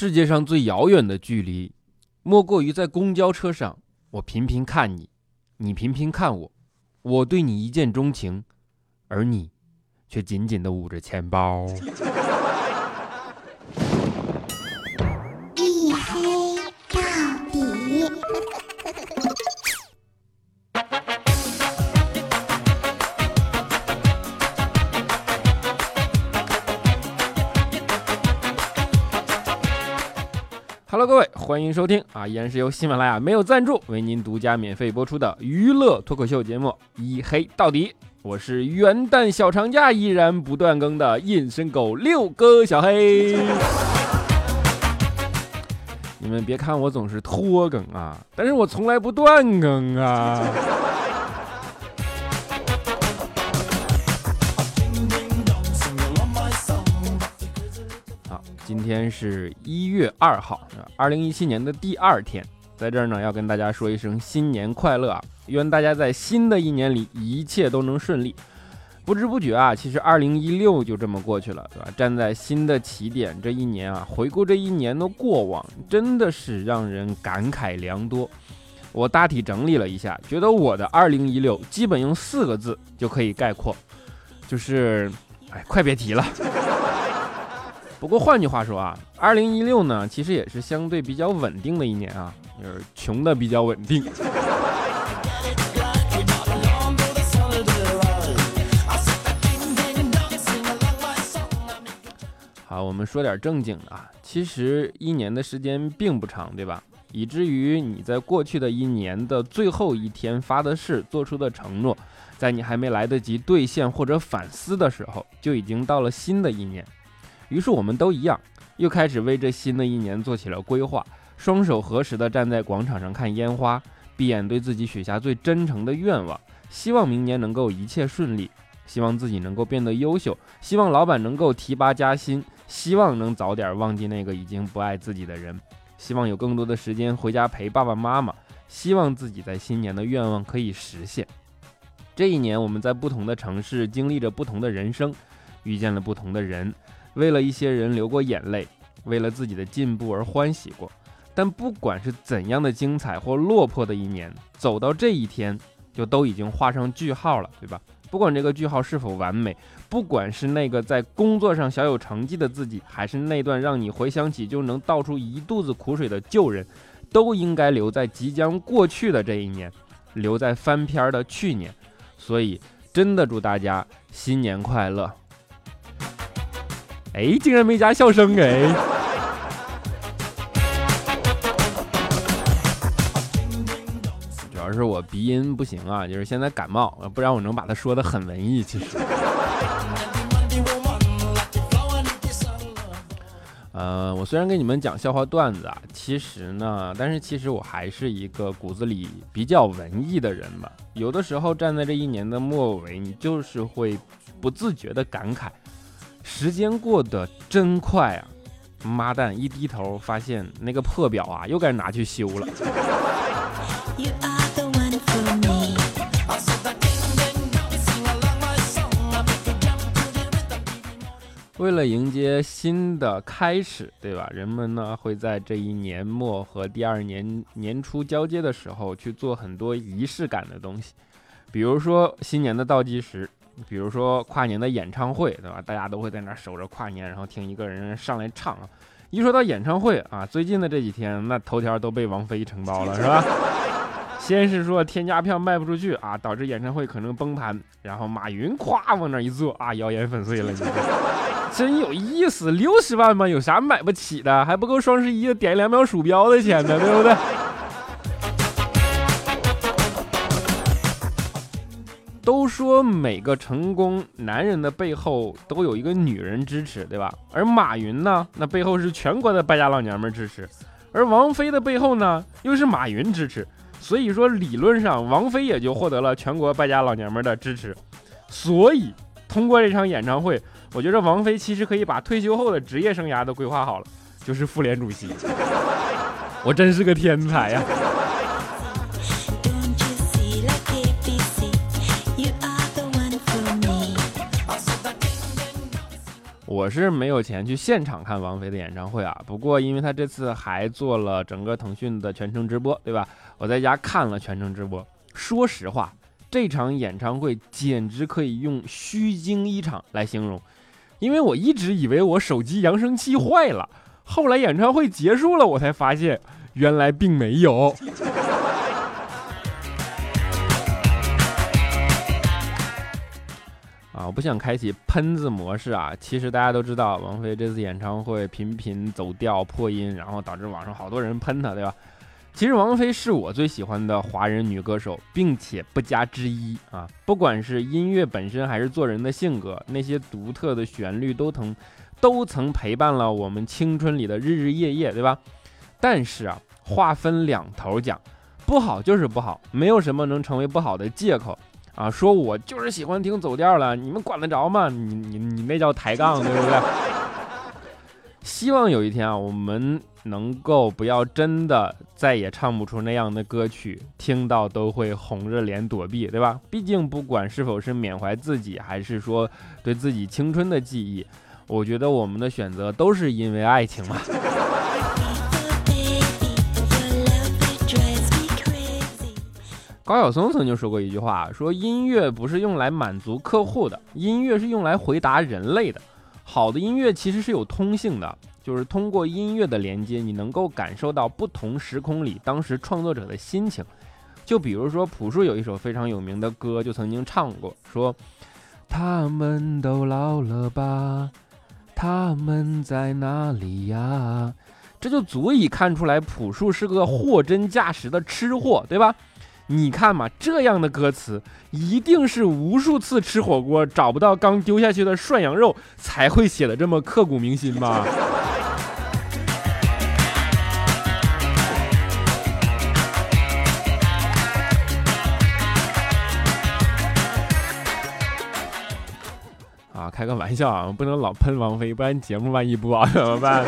世界上最遥远的距离，莫过于在公交车上，我频频看你，你频频看我，我对你一见钟情，而你却紧紧地捂着钱包。欢迎收听啊，依然是由喜马拉雅没有赞助为您独家免费播出的娱乐脱口秀节目《一黑到底》。我是元旦小长假依然不断更的隐身狗六哥小黑。你们别看我总是拖更啊，但是我从来不断更啊。今天是一月二号，二零一七年的第二天，在这儿呢要跟大家说一声新年快乐啊！愿大家在新的一年里一切都能顺利。不知不觉啊，其实二零一六就这么过去了，对吧？站在新的起点，这一年啊，回顾这一年的过往，真的是让人感慨良多。我大体整理了一下，觉得我的二零一六基本用四个字就可以概括，就是，哎，快别提了。不过换句话说啊，二零一六呢，其实也是相对比较稳定的一年啊，就是穷的比较稳定。好，我们说点正经的啊。其实一年的时间并不长，对吧？以至于你在过去的一年的最后一天发的誓、做出的承诺，在你还没来得及兑现或者反思的时候，就已经到了新的一年。于是我们都一样，又开始为这新的一年做起了规划，双手合十地站在广场上看烟花，闭眼对自己许下最真诚的愿望，希望明年能够一切顺利，希望自己能够变得优秀，希望老板能够提拔加薪，希望能早点忘记那个已经不爱自己的人，希望有更多的时间回家陪爸爸妈妈，希望自己在新年的愿望可以实现。这一年，我们在不同的城市经历着不同的人生，遇见了不同的人。为了一些人流过眼泪，为了自己的进步而欢喜过。但不管是怎样的精彩或落魄的一年，走到这一天，就都已经画上句号了，对吧？不管这个句号是否完美，不管是那个在工作上小有成绩的自己，还是那段让你回想起就能倒出一肚子苦水的旧人，都应该留在即将过去的这一年，留在翻篇的去年。所以，真的祝大家新年快乐！哎，竟然没加笑声哎！主要是我鼻音不行啊，就是现在感冒，不然我能把它说的很文艺。其实，呃，我虽然跟你们讲笑话段子啊，其实呢，但是其实我还是一个骨子里比较文艺的人吧。有的时候站在这一年的末尾，你就是会不自觉的感慨。时间过得真快啊！妈蛋，一低头发现那个破表啊，又该拿去修了。为了迎接新的开始，对吧？人们呢会在这一年末和第二年年初交接的时候去做很多仪式感的东西，比如说新年的倒计时。比如说跨年的演唱会，对吧？大家都会在那守着跨年，然后听一个人上来唱。一说到演唱会啊，最近的这几天，那头条都被王菲承包了，是吧？先是说天价票卖不出去啊，导致演唱会可能崩盘，然后马云咵往那一坐啊，谣言粉碎了。你 真有意思，六十万吗？有啥买不起的？还不够双十一点两秒鼠标的钱呢，对不对？都说每个成功男人的背后都有一个女人支持，对吧？而马云呢，那背后是全国的败家老娘们支持；而王菲的背后呢，又是马云支持。所以说，理论上王菲也就获得了全国败家老娘们的支持。所以，通过这场演唱会，我觉得王菲其实可以把退休后的职业生涯都规划好了，就是妇联主席。我真是个天才呀！我是没有钱去现场看王菲的演唱会啊。不过因为她这次还做了整个腾讯的全程直播，对吧？我在家看了全程直播。说实话，这场演唱会简直可以用虚惊一场来形容，因为我一直以为我手机扬声器坏了，后来演唱会结束了，我才发现原来并没有。我不想开启喷子模式啊。其实大家都知道，王菲这次演唱会频频走调破音，然后导致网上好多人喷她，对吧？其实王菲是我最喜欢的华人女歌手，并且不加之一啊。不管是音乐本身，还是做人的性格，那些独特的旋律都曾都曾陪伴了我们青春里的日日夜夜，对吧？但是啊，话分两头讲，不好就是不好，没有什么能成为不好的借口。啊，说我就是喜欢听走调了，你们管得着吗？你你你那叫抬杠，对不对？希望有一天啊，我们能够不要真的再也唱不出那样的歌曲，听到都会红着脸躲避，对吧？毕竟不管是否是缅怀自己，还是说对自己青春的记忆，我觉得我们的选择都是因为爱情嘛。高晓松曾经说过一句话，说音乐不是用来满足客户的，音乐是用来回答人类的。好的音乐其实是有通性的，就是通过音乐的连接，你能够感受到不同时空里当时创作者的心情。就比如说朴树有一首非常有名的歌，就曾经唱过，说他们都老了吧，他们在哪里呀？这就足以看出来朴树是个货真价实的吃货，对吧？你看嘛，这样的歌词一定是无数次吃火锅找不到刚丢下去的涮羊肉才会写的这么刻骨铭心吧？啊，开个玩笑啊，不能老喷王菲，不然节目万一不好怎么办？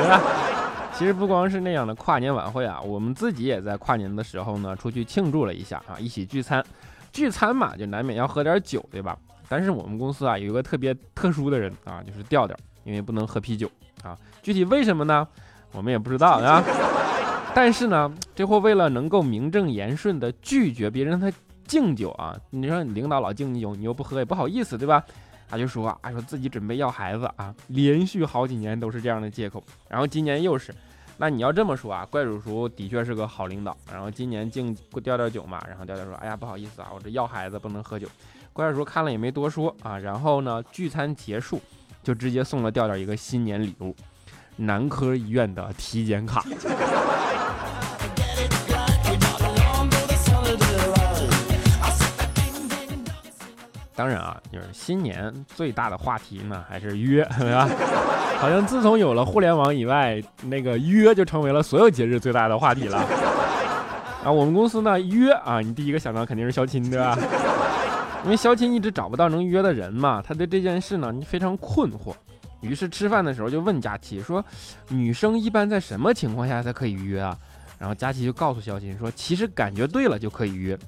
其实不光是那样的跨年晚会啊，我们自己也在跨年的时候呢，出去庆祝了一下啊，一起聚餐。聚餐嘛，就难免要喝点酒，对吧？但是我们公司啊，有一个特别特殊的人啊，就是调调，因为不能喝啤酒啊。具体为什么呢？我们也不知道啊。但是呢，这货为了能够名正言顺的拒绝别人他敬酒啊，你说你领导老敬你酒，你又不喝也不好意思，对吧？他就说啊，说自己准备要孩子啊，连续好几年都是这样的借口，然后今年又是。那你要这么说啊，怪叔叔的确是个好领导，然后今年敬调调酒嘛，然后调调说，哎呀不好意思啊，我这要孩子不能喝酒。怪叔叔看了也没多说啊，然后呢，聚餐结束就直接送了调调一个新年礼物，男科医院的体检卡。当然啊，就是新年最大的话题呢，还是约，对吧？好像自从有了互联网以外，那个约就成为了所有节日最大的话题了。啊，我们公司呢约啊，你第一个想到肯定是相亲，对吧？因为相亲一直找不到能约的人嘛，他对这件事呢非常困惑。于是吃饭的时候就问佳琪说：“女生一般在什么情况下才可以约啊？”然后佳琪就告诉肖钦说：“其实感觉对了就可以约。”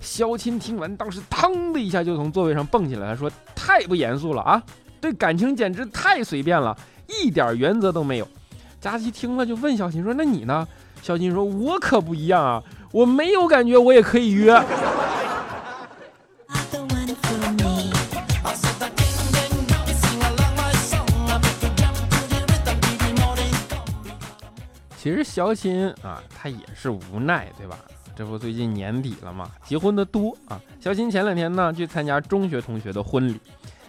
肖钦听完，当时腾的一下就从座位上蹦起来，他说：“太不严肃了啊！对感情简直太随便了，一点原则都没有。”佳琪听了就问肖钦说：“那你呢？”肖钦说：“我可不一样啊，我没有感觉，我也可以约。” 其实肖钦啊，他也是无奈，对吧？这不最近年底了吗？结婚的多啊。肖钦前两天呢去参加中学同学的婚礼，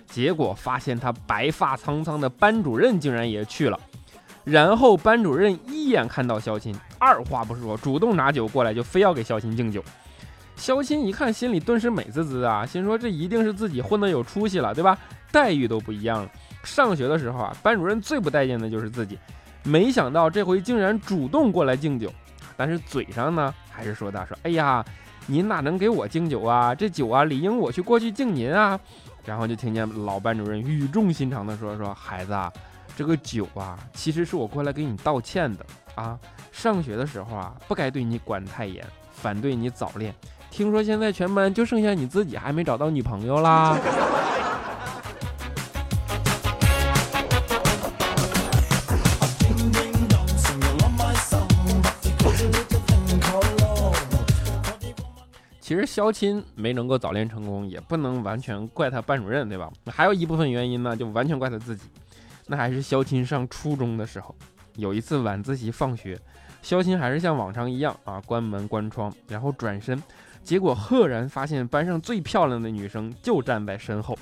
结果发现他白发苍苍的班主任竟然也去了。然后班主任一眼看到肖钦，二话不说，主动拿酒过来，就非要给肖钦敬酒。肖钦一看，心里顿时美滋滋啊，心说这一定是自己混得有出息了，对吧？待遇都不一样了。上学的时候啊，班主任最不待见的就是自己，没想到这回竟然主动过来敬酒。但是嘴上呢，还是说道：“说哎呀，您哪能给我敬酒啊？这酒啊，理应我去过去敬您啊。”然后就听见老班主任语重心长的说：“说孩子啊，这个酒啊，其实是我过来给你道歉的啊。上学的时候啊，不该对你管太严，反对你早恋。听说现在全班就剩下你自己还没找到女朋友啦。” 其实肖钦没能够早恋成功，也不能完全怪他班主任，对吧？还有一部分原因呢，就完全怪他自己。那还是肖钦上初中的时候，有一次晚自习放学，肖钦还是像往常一样啊，关门关窗，然后转身，结果赫然发现班上最漂亮的女生就站在身后。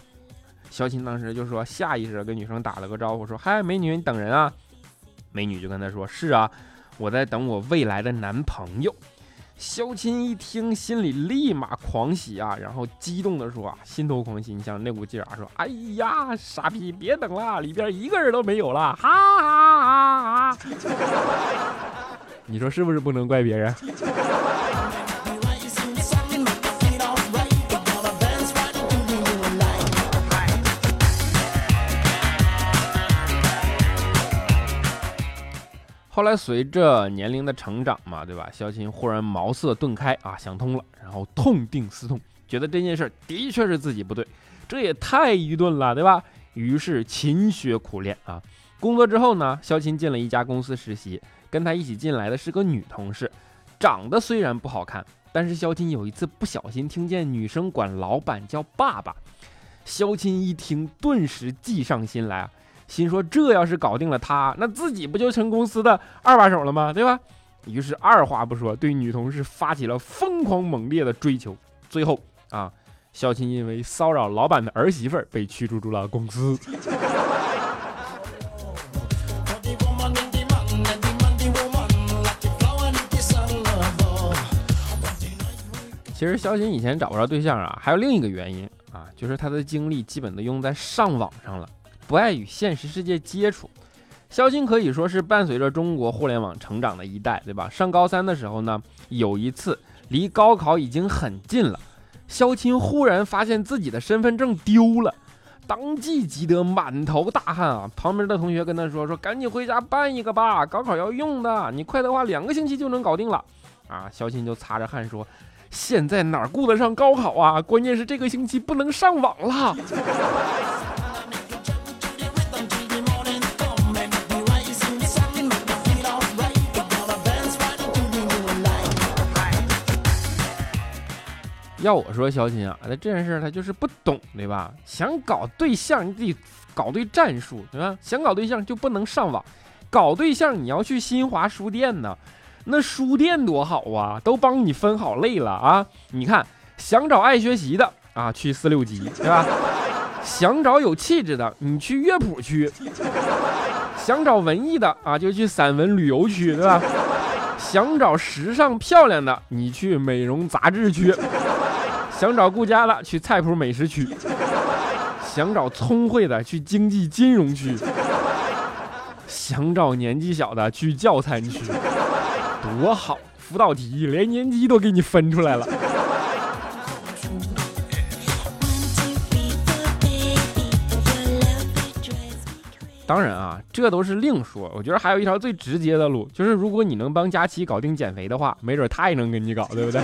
肖钦当时就说，下意识的跟女生打了个招呼，说：“嗨，美女，你等人啊？”美女就跟他说：“是啊，我在等我未来的男朋友。”肖钦一听，心里立马狂喜啊，然后激动的说：“啊，心头狂喜！你想那股劲儿啊，说：哎呀，傻逼，别等了，里边一个人都没有了！哈哈哈哈！你说是不是不能怪别人？”后来随着年龄的成长嘛，对吧？肖钦忽然茅塞顿开啊，想通了，然后痛定思痛，觉得这件事的确是自己不对，这也太愚钝了，对吧？于是勤学苦练啊。工作之后呢，肖钦进了一家公司实习，跟他一起进来的是个女同事，长得虽然不好看，但是肖钦有一次不小心听见女生管老板叫爸爸，肖钦一听，顿时计上心来啊。心说这要是搞定了他，那自己不就成公司的二把手了吗？对吧？于是二话不说，对女同事发起了疯狂猛烈的追求。最后啊，肖琴因为骚扰老板的儿媳妇儿被驱逐出了公司。其实肖琴以前找不着对象啊，还有另一个原因啊，就是他的精力基本都用在上网上了。不爱与现实世界接触，肖钦可以说是伴随着中国互联网成长的一代，对吧？上高三的时候呢，有一次离高考已经很近了，肖钦忽然发现自己的身份证丢了，当即急得满头大汗啊！旁边的同学跟他说：“说赶紧回家办一个吧，高考要用的，你快的话两个星期就能搞定了。”啊，肖钦就擦着汗说：“现在哪顾得上高考啊？关键是这个星期不能上网了。”要我说，肖钦啊，那这件事他就是不懂，对吧？想搞对象，你得搞对战术，对吧？想搞对象就不能上网，搞对象你要去新华书店呢，那书店多好啊，都帮你分好类了啊！你看，想找爱学习的啊，去四六级，对吧？想找有气质的，你去乐谱区；想找文艺的啊，就去散文旅游区，对吧？想找时尚漂亮的，你去美容杂志区。想找顾家的去菜谱美食区，想找聪慧的去经济金融区，想找年纪小的去教餐区，多好！辅导题连年级都给你分出来了。当然啊，这都是另说。我觉得还有一条最直接的路，就是如果你能帮佳琪搞定减肥的话，没准他也能跟你搞，对不对？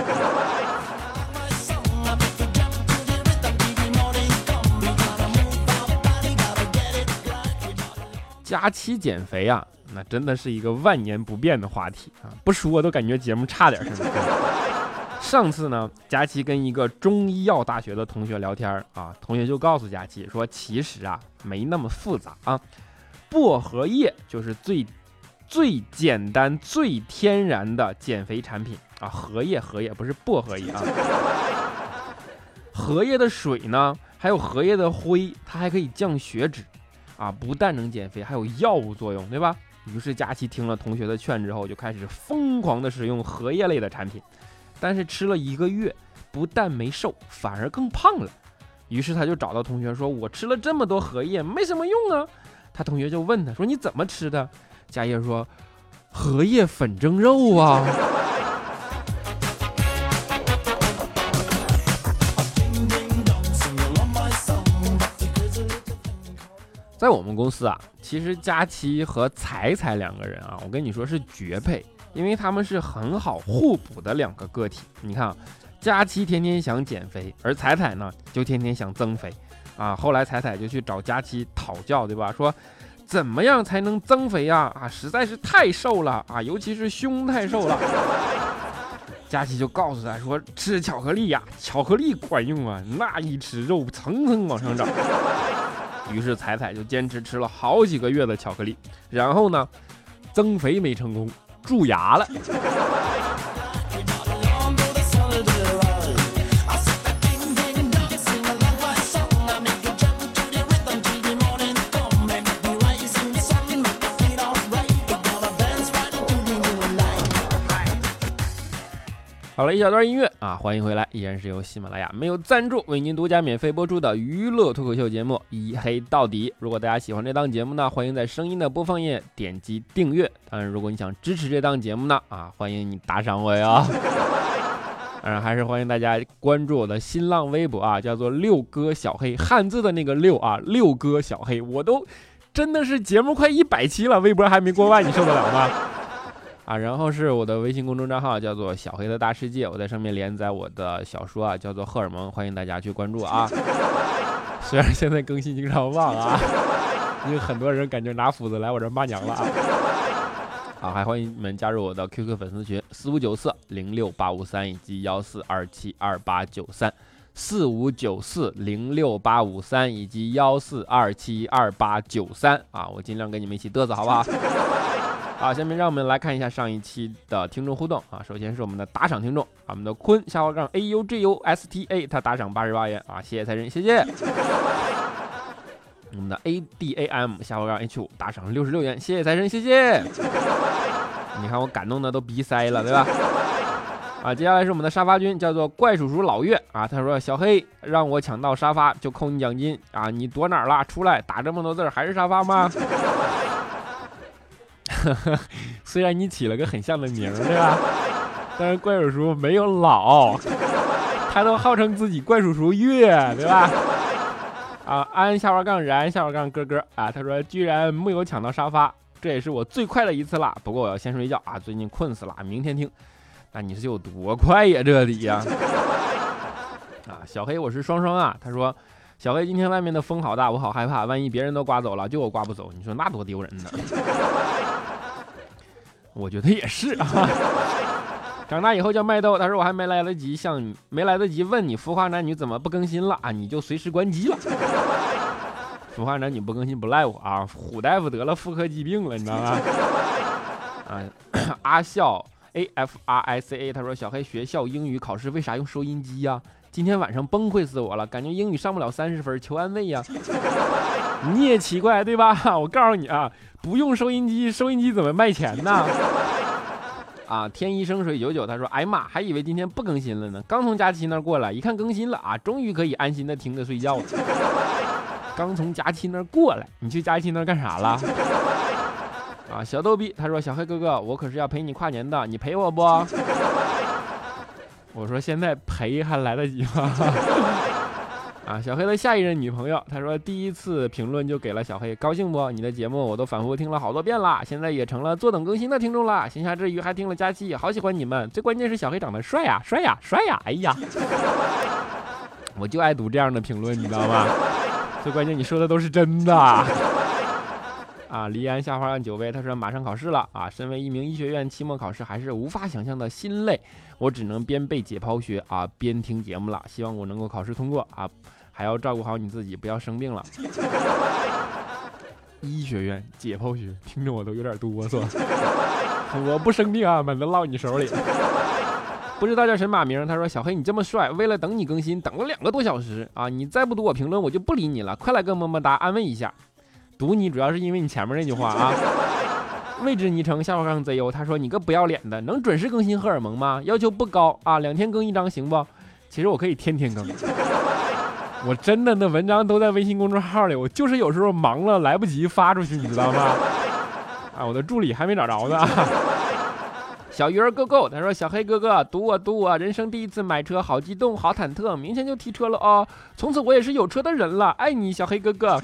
佳期减肥啊，那真的是一个万年不变的话题啊！不说都感觉节目差点似的。上次呢，佳期跟一个中医药大学的同学聊天啊，同学就告诉佳期说，其实啊没那么复杂啊，薄荷叶就是最最简单、最天然的减肥产品啊。荷叶，荷叶不是薄荷叶啊。荷叶的水呢，还有荷叶的灰，它还可以降血脂。啊，不但能减肥，还有药物作用，对吧？于是佳琪听了同学的劝之后，就开始疯狂的使用荷叶类的产品。但是吃了一个月，不但没瘦，反而更胖了。于是他就找到同学说：“我吃了这么多荷叶，没什么用啊。”他同学就问他说：“你怎么吃的？”佳叶说：“荷叶粉蒸肉啊。”在我们公司啊，其实佳期和彩彩两个人啊，我跟你说是绝配，因为他们是很好互补的两个个体。你看啊，佳期天天想减肥，而彩彩呢就天天想增肥啊。后来彩彩就去找佳期讨教，对吧？说怎么样才能增肥呀？啊，实在是太瘦了啊，尤其是胸太瘦了。佳琪就告诉他说：“吃巧克力呀，巧克力管用啊，那一吃肉层层往上涨。”于是彩彩就坚持吃了好几个月的巧克力，然后呢，增肥没成功，蛀牙了。好了一小段音乐啊，欢迎回来，依然是由喜马拉雅没有赞助为您独家免费播出的娱乐脱口秀节目《一黑到底》。如果大家喜欢这档节目呢，欢迎在声音的播放页点击订阅。当然，如果你想支持这档节目呢，啊，欢迎你打赏我哟。当然，还是欢迎大家关注我的新浪微博啊，叫做六哥小黑，汉字的那个六啊，六哥小黑。我都真的是节目快一百期了，微博还没过万，你受得了吗？啊，然后是我的微信公众账号，叫做小黑的大世界，我在上面连载我的小说啊，叫做荷尔蒙，欢迎大家去关注啊。虽然现在更新经常忘啊，因为很多人感觉拿斧子来我这骂娘了啊。好，还欢迎你们加入我的 QQ 粉丝群四五九四零六八五三以及幺四二七二八九三四五九四零六八五三以及幺四二七二八九三啊，我尽量跟你们一起嘚瑟，好不好？好，下面让我们来看一下上一期的听众互动啊。首先是我们的打赏听众啊，我们的坤下划杠 A U G U S T A，他打赏八十八元啊，谢谢财神，谢谢。我们的 A D A M 下划杠 H 五打赏六十六元，谢谢财神，谢谢。你看我感动的都鼻塞了，对吧？啊，接下来是我们的沙发君，叫做怪叔叔老岳啊，他说小黑让我抢到沙发就扣你奖金啊，你躲哪儿了？出来打这么多字还是沙发吗？虽然你起了个很像的名儿，对吧？但是怪叔叔没有老，他都号称自己怪叔叔岳，对吧？啊，安下划杠然下划杠哥哥啊，他说居然没有抢到沙发，这也是我最快的一次了。不过我要先睡觉啊，最近困死了，明天听。那你是有多快呀？这里呀？啊，小黑我是双双啊，他说小黑今天外面的风好大，我好害怕，万一别人都刮走了，就我刮不走，你说那多丢人呢？我觉得也是啊。长大以后叫麦豆，他说我还没来得及向你，没来得及问你《浮华男女》怎么不更新了啊，你就随时关机了。《浮华男女》不更新不赖我啊，虎大夫得了妇科疾病了，你知道吗？啊，阿笑 A F R I C A，他说小黑学校英语考试为啥用收音机呀？今天晚上崩溃死我了，感觉英语上不了三十分，求安慰呀。你也奇怪对吧？我告诉你啊，不用收音机，收音机怎么卖钱呢？啊，天一生水九九，他说，哎呀妈，还以为今天不更新了呢。刚从佳期那儿过来，一看更新了啊，终于可以安心的听着睡觉了。刚从佳期那儿过来，你去佳期那儿干啥了？啊，小逗逼，他说，小黑哥哥，我可是要陪你跨年的，你陪我不？我说现在陪还来得及吗？啊，小黑的下一任女朋友，他说第一次评论就给了小黑，高兴不？你的节目我都反复听了好多遍了，现在也成了坐等更新的听众了。闲暇之余还听了佳期，好喜欢你们。最关键是小黑长得帅呀，帅呀，帅呀！哎呀，我就爱读这样的评论，你知道吗？最关键你说的都是真的。啊，离安下花案九位，他说马上考试了啊，身为一名医学院期末考试还是无法想象的心累，我只能边背解剖学啊边听节目了，希望我能够考试通过啊，还要照顾好你自己，不要生病了。医学院解剖学，听着我都有点哆嗦。我不生病啊，本子落你手里。不知道叫什么名，他说小黑你这么帅，为了等你更新等了两个多小时啊，你再不读我评论我就不理你了，快来个么么哒安慰一下。读你主要是因为你前面那句话啊，未知昵称下划杠 ZU，他说你个不要脸的，能准时更新荷尔蒙吗？要求不高啊，两天更一张行不？其实我可以天天更，我真的那文章都在微信公众号里，我就是有时候忙了来不及发出去，你知道吗？啊，我的助理还没找着呢。小鱼儿 Go Go，他说小黑哥哥读我读我，人生第一次买车，好激动，好忐忑，明天就提车了哦，从此我也是有车的人了，爱你小黑哥哥。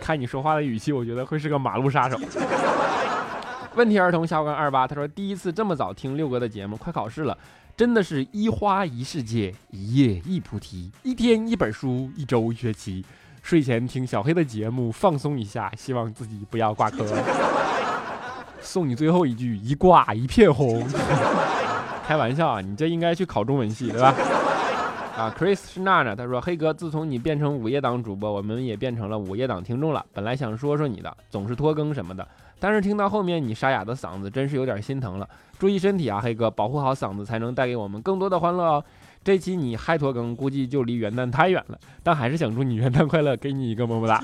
看你说话的语气，我觉得会是个马路杀手。问题儿童小刚二八，他说第一次这么早听六哥的节目，快考试了，真的是一花一世界，一叶一菩提，一天一本书，一周一学期。睡前听小黑的节目放松一下，希望自己不要挂科。送你最后一句，一挂一片红。开玩笑啊，你这应该去考中文系，对吧？啊，Chris 是娜娜，他说：“黑哥，自从你变成午夜党主播，我们也变成了午夜党听众了。本来想说说你的，总是拖更什么的，但是听到后面你沙哑的嗓子，真是有点心疼了。注意身体啊，黑哥，保护好嗓子，才能带给我们更多的欢乐哦。这期你嗨拖更，估计就离元旦太远了，但还是想祝你元旦快乐，给你一个么么哒。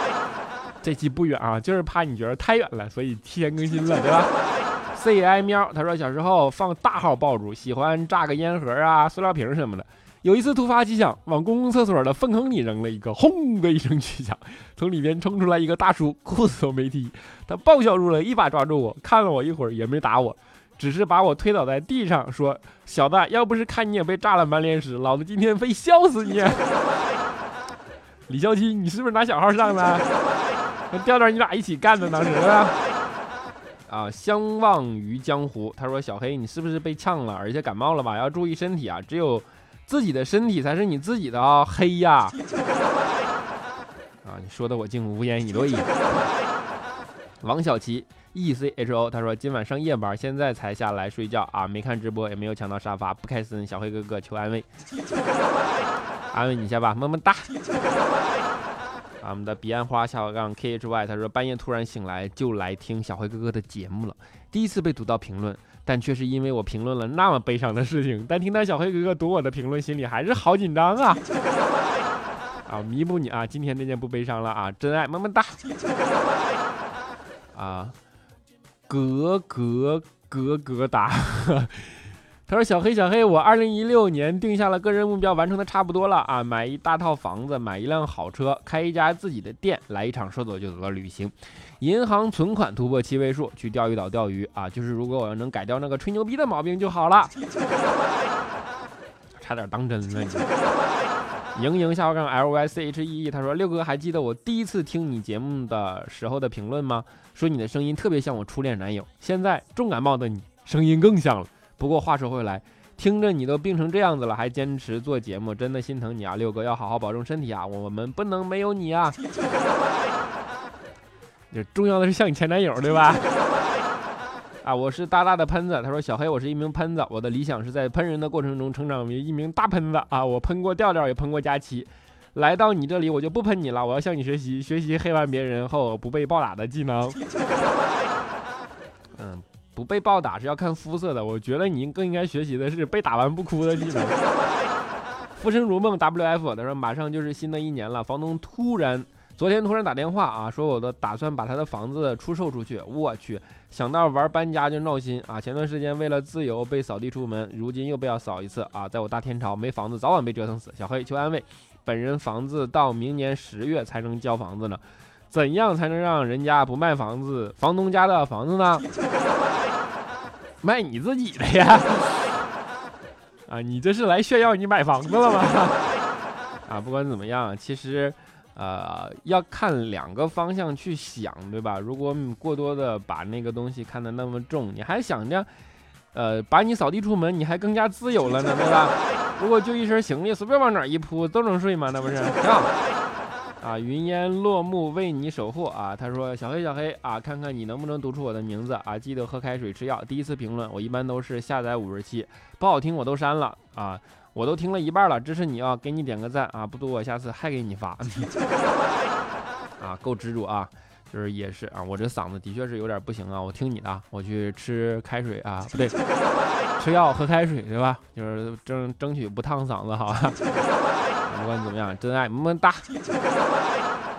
这期不远啊，就是怕你觉得太远了，所以提前更新了，对吧？” C I 喵，他说小时候放大号爆竹，喜欢炸个烟盒啊、塑料瓶什么的。有一次突发奇想，往公共厕所的粪坑里扔了一个，轰的一声巨响，从里面冲出来一个大叔，裤子都没提，他爆笑入了一把抓住我，看了我一会儿也没打我，只是把我推倒在地上，说：“小子，要不是看你也被炸了满脸屎，老子今天非笑死你！”李孝基，你是不是拿小号上的？那调调你俩一起干的当时？啊，相忘于江湖。他说：“小黑，你是不是被呛了，而且感冒了吧？要注意身体啊！只有自己的身体才是你自己的啊！黑呀！啊，你说的我竟无言以对。”王小琪 E C H O，他说：“今晚上夜班，现在才下来睡觉啊，没看直播，也没有抢到沙发，不开心。小黑哥哥求安慰，安慰你一下吧，么么哒。”啊我们的彼岸花小杠 K H Y，他说半夜突然醒来就来听小辉哥哥的节目了，第一次被读到评论，但却是因为我评论了那么悲伤的事情，但听到小黑哥哥读我的评论，心里还是好紧张啊！啊，弥补你啊，今天这件不悲伤了啊，真爱么么哒！啊，格格格格达。他说：“小黑，小黑，我二零一六年定下了个人目标，完成的差不多了啊！买一大套房子，买一辆好车，开一家自己的店，来一场说走就走的旅行，银行存款突破七位数，去钓鱼岛钓鱼啊！就是如果我要能改掉那个吹牛逼的毛病就好了。差点当真了你。莹莹下划杠 L Y C H E E，他说：六哥还记得我第一次听你节目的时候的评论吗？说你的声音特别像我初恋男友。现在重感冒的你，声音更像了。”不过话说回来，听着你都病成这样子了，还坚持做节目，真的心疼你啊！六哥要好好保重身体啊，我们不能没有你啊！就重要的是像你前男友对吧？啊，我是大大的喷子。他说小黑，我是一名喷子，我的理想是在喷人的过程中成长为一名大喷子啊！我喷过调调，也喷过佳琪，来到你这里我就不喷你了，我要向你学习，学习黑完别人后不被暴打的技能。嗯。不被暴打是要看肤色的，我觉得你更应该学习的是被打完不哭的技能。浮生如梦 WF，他说马上就是新的一年了，房东突然昨天突然打电话啊，说我的打算把他的房子出售出去。我去，想到玩搬家就闹心啊！前段时间为了自由被扫地出门，如今又被要扫一次啊！在我大天朝没房子，早晚被折腾死。小黑求安慰，本人房子到明年十月才能交房子呢，怎样才能让人家不卖房子？房东家的房子呢？卖你自己的呀！啊，你这是来炫耀你买房子了吗？啊，不管怎么样，其实，呃，要看两个方向去想，对吧？如果你过多的把那个东西看得那么重，你还想着，呃，把你扫地出门，你还更加自由了呢，对吧？如果就一身行李随便往哪一铺都能睡吗？那不是？挺好。啊，云烟落幕为你守护啊！他说小黑小黑啊，看看你能不能读出我的名字啊！记得喝开水吃药。第一次评论，我一般都是下载五十七，不好听我都删了啊！我都听了一半了，支持你啊，给你点个赞啊！不读我下次还给你发。啊，够执着啊！就是也是啊，我这嗓子的确是有点不行啊！我听你的，我去吃开水啊，不对，吃药喝开水对吧？就是争争取不烫嗓子，好吧？不管怎么样，真爱么么哒。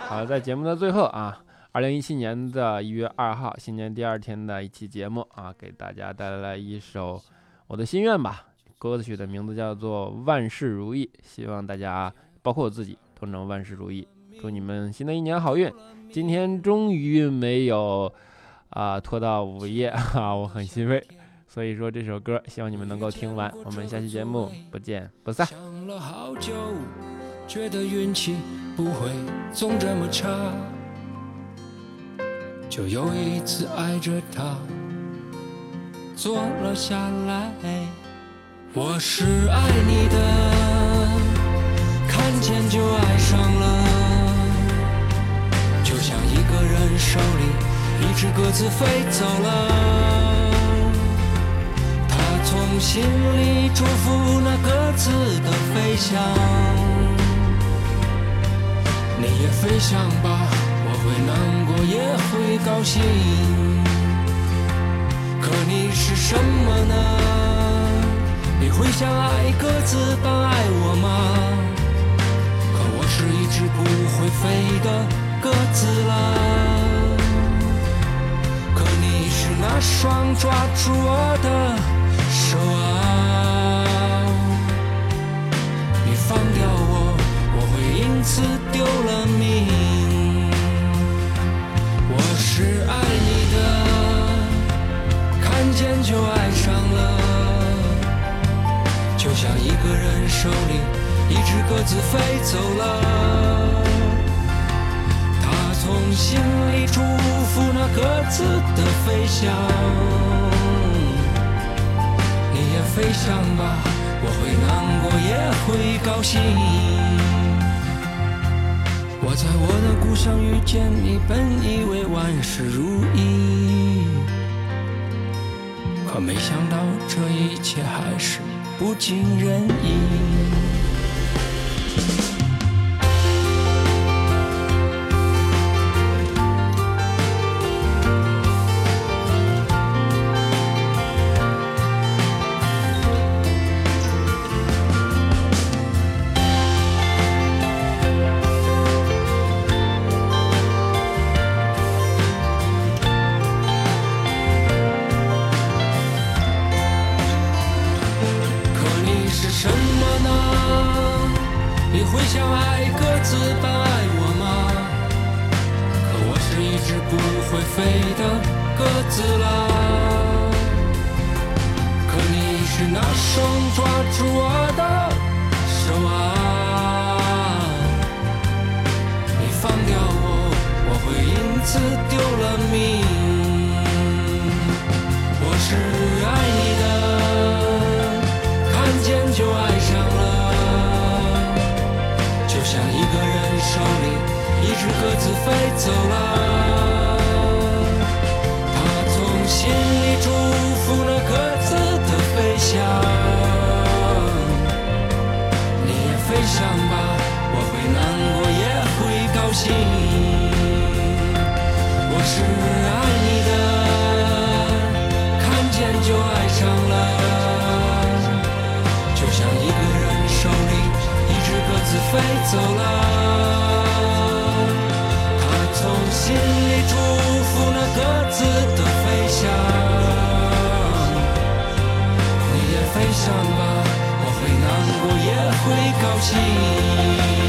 好，在节目的最后啊，二零一七年的一月二号，新年第二天的一期节目啊，给大家带来了一首我的心愿吧。歌曲的名字叫做《万事如意》，希望大家，包括我自己，都能万事如意。祝你们新的一年好运。今天终于没有啊拖到午夜啊，我很欣慰。所以说这首歌，希望你们能够听完。我们下期节目不见不散。想了好久觉得运气不会总这么差，就又一次爱着他，坐了下来。我是爱你的，看见就爱上了，就像一个人手里一只鸽子飞走了，从。心里祝福那鸽子的飞翔。你也飞翔吧，我会难过，也会高兴。可你是什么呢？你会像爱鸽子般爱我吗？可我是一只不会飞的鸽子了。可你是那双抓住我的手啊！你放掉我，我会因此丢了命。我是爱你的，看见就爱上了，就像一个人手里一只鸽子飞走了。他从心里祝福那鸽子的飞翔。飞翔吧，我会难过，也会高兴。我在我的故乡遇见你，本以为万事如意，可没想到这一切还是不尽人意。走了。他从心里祝福那鸽子的飞翔。你也飞翔吧，我会难过，也会高兴。我是爱你的，看见就爱上了，就像一个人手里一只鸽子飞走了。各自的飞翔你也飞翔吧我会难过也会高兴。